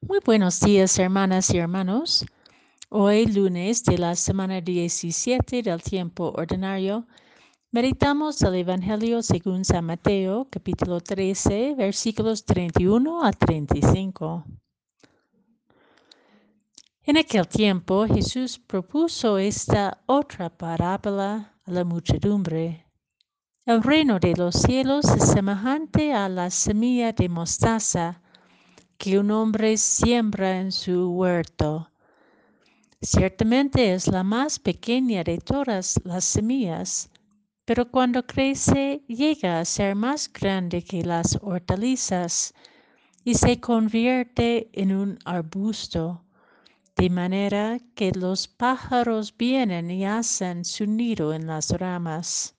Muy buenos días, hermanas y hermanos. Hoy, lunes de la semana 17 del tiempo ordinario, meditamos el Evangelio según San Mateo, capítulo 13, versículos 31 a 35. En aquel tiempo Jesús propuso esta otra parábola a la muchedumbre. El reino de los cielos es semejante a la semilla de mostaza que un hombre siembra en su huerto. Ciertamente es la más pequeña de todas las semillas, pero cuando crece llega a ser más grande que las hortalizas y se convierte en un arbusto, de manera que los pájaros vienen y hacen su nido en las ramas.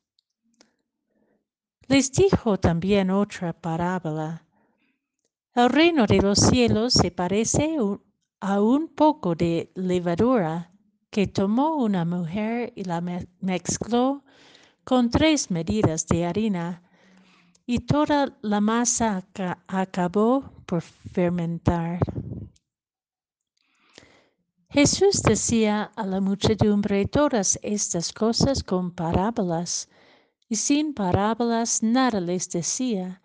Les dijo también otra parábola. El reino de los cielos se parece a un poco de levadura que tomó una mujer y la mezcló con tres medidas de harina y toda la masa acabó por fermentar. Jesús decía a la muchedumbre todas estas cosas con parábolas, y sin parábolas nada les decía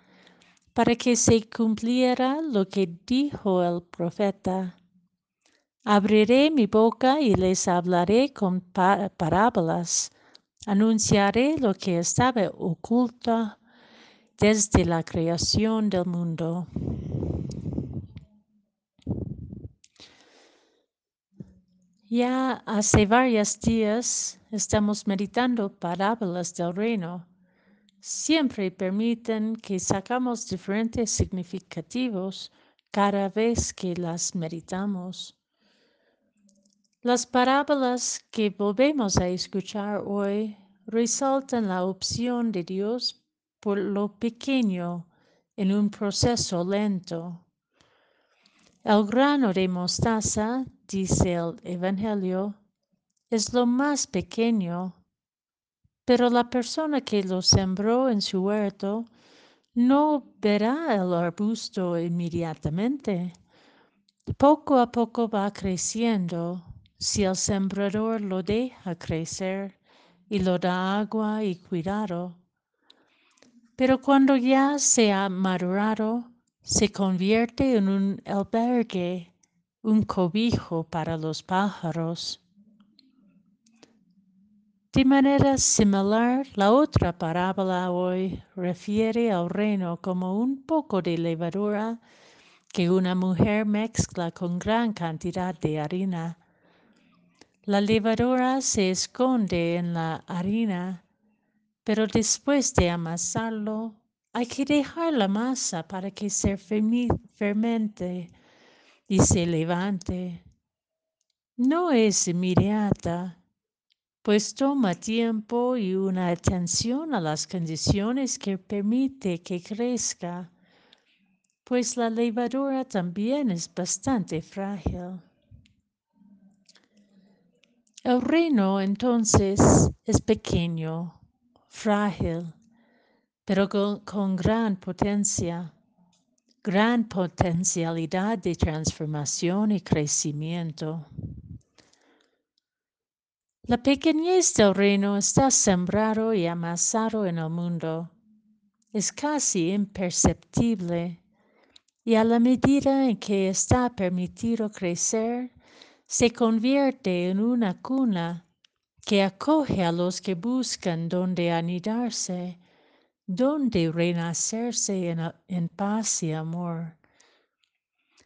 para que se cumpliera lo que dijo el profeta. Abriré mi boca y les hablaré con parábolas. Anunciaré lo que estaba oculto desde la creación del mundo. Ya hace varios días estamos meditando parábolas del reino siempre permiten que sacamos diferentes significativos cada vez que las meditamos. Las parábolas que volvemos a escuchar hoy resaltan la opción de Dios por lo pequeño en un proceso lento. El grano de mostaza, dice el Evangelio, es lo más pequeño pero la persona que lo sembró en su huerto no verá el arbusto inmediatamente. Poco a poco va creciendo si el sembrador lo deja crecer y lo da agua y cuidado. Pero cuando ya se ha madurado, se convierte en un albergue, un cobijo para los pájaros de manera similar, la otra parábola hoy refiere al reino como un poco de levadura que una mujer mezcla con gran cantidad de harina. La levadura se esconde en la harina, pero después de amasarlo hay que dejar la masa para que se fermente y se levante. No es inmediata pues toma tiempo y una atención a las condiciones que permite que crezca, pues la levadura también es bastante frágil. El reino entonces es pequeño, frágil, pero con, con, gran potencia, gran potencialidad de transformación y crecimiento. La pequeñez del reino está sembrado y amasado en el mundo. Es casi imperceptible y a la medida en que está permitido crecer, se convierte en una cuna que acoge a los que buscan donde anidarse, donde renacerse en, en paz y amor.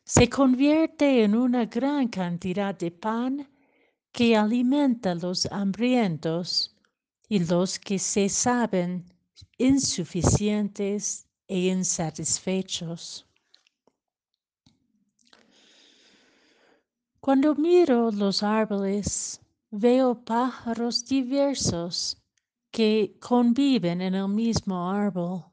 Se convierte en una gran cantidad de pan que alimenta los hambrientos y los que se saben insuficientes e insatisfechos. Cuando miro los árboles, veo pájaros diversos que conviven en el mismo árbol.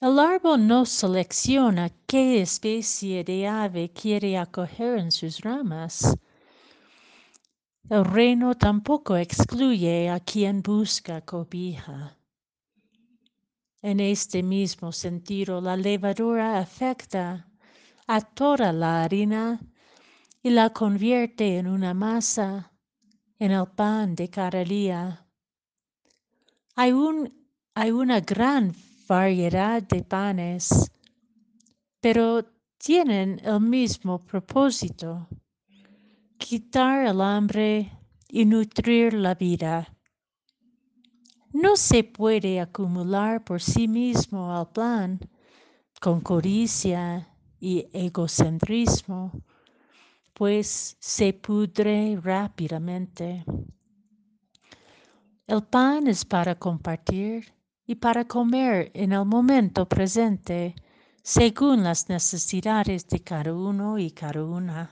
El árbol no selecciona qué especie de ave quiere acoger en sus ramas el reino tampoco excluye a quien busca cobija. En este mismo sentido, la levadura afecta atora la harina y la convierte en una masa, en el pan de cada día. Hay, hay una gran variedad de panes, pero tienen el mismo propósito, quitar el hambre y nutrir la vida. No se puede acumular por sí mismo al plan con codicia y egocentrismo, pues se pudre rápidamente. El pan es para compartir y para comer en el momento presente según las necesidades de cada uno y cada una.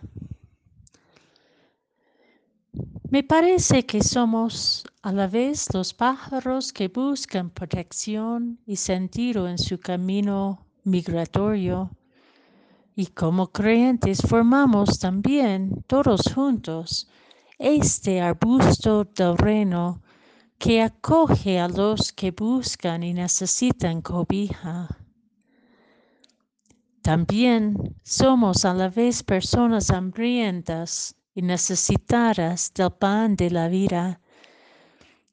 Me parece que somos a la vez los pájaros que buscan protección y sentido en su camino migratorio y como creyentes formamos también todos juntos este arbusto del reino que acoge a los que buscan y necesitan cobija. También somos a la vez personas hambrientas y necesitadas del pan de la vida.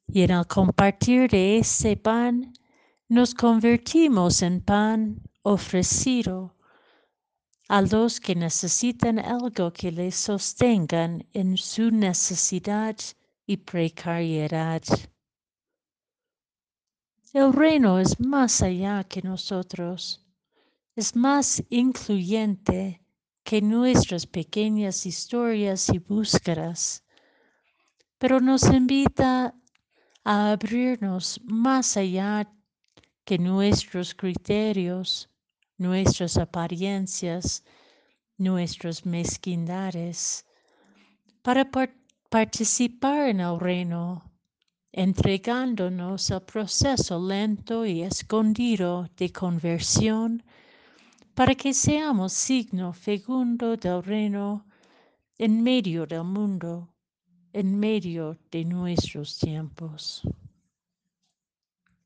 Y en el compartir de ese pan nos convertimos en pan ofrecido a los que necesitan algo que les sostengan en su necesidad y precariedad. El reino es más allá que nosotros, es más incluyente que nuestras pequeñas historias y búsquedas, pero nos invita a abrirnos más allá que nuestros criterios, nuestras apariencias, nuestras mezquindades, para participar en el reino entregándonos al proceso lento y escondido de conversión para que seamos signo fecundo del reino en medio del mundo, en medio de nuestros tiempos.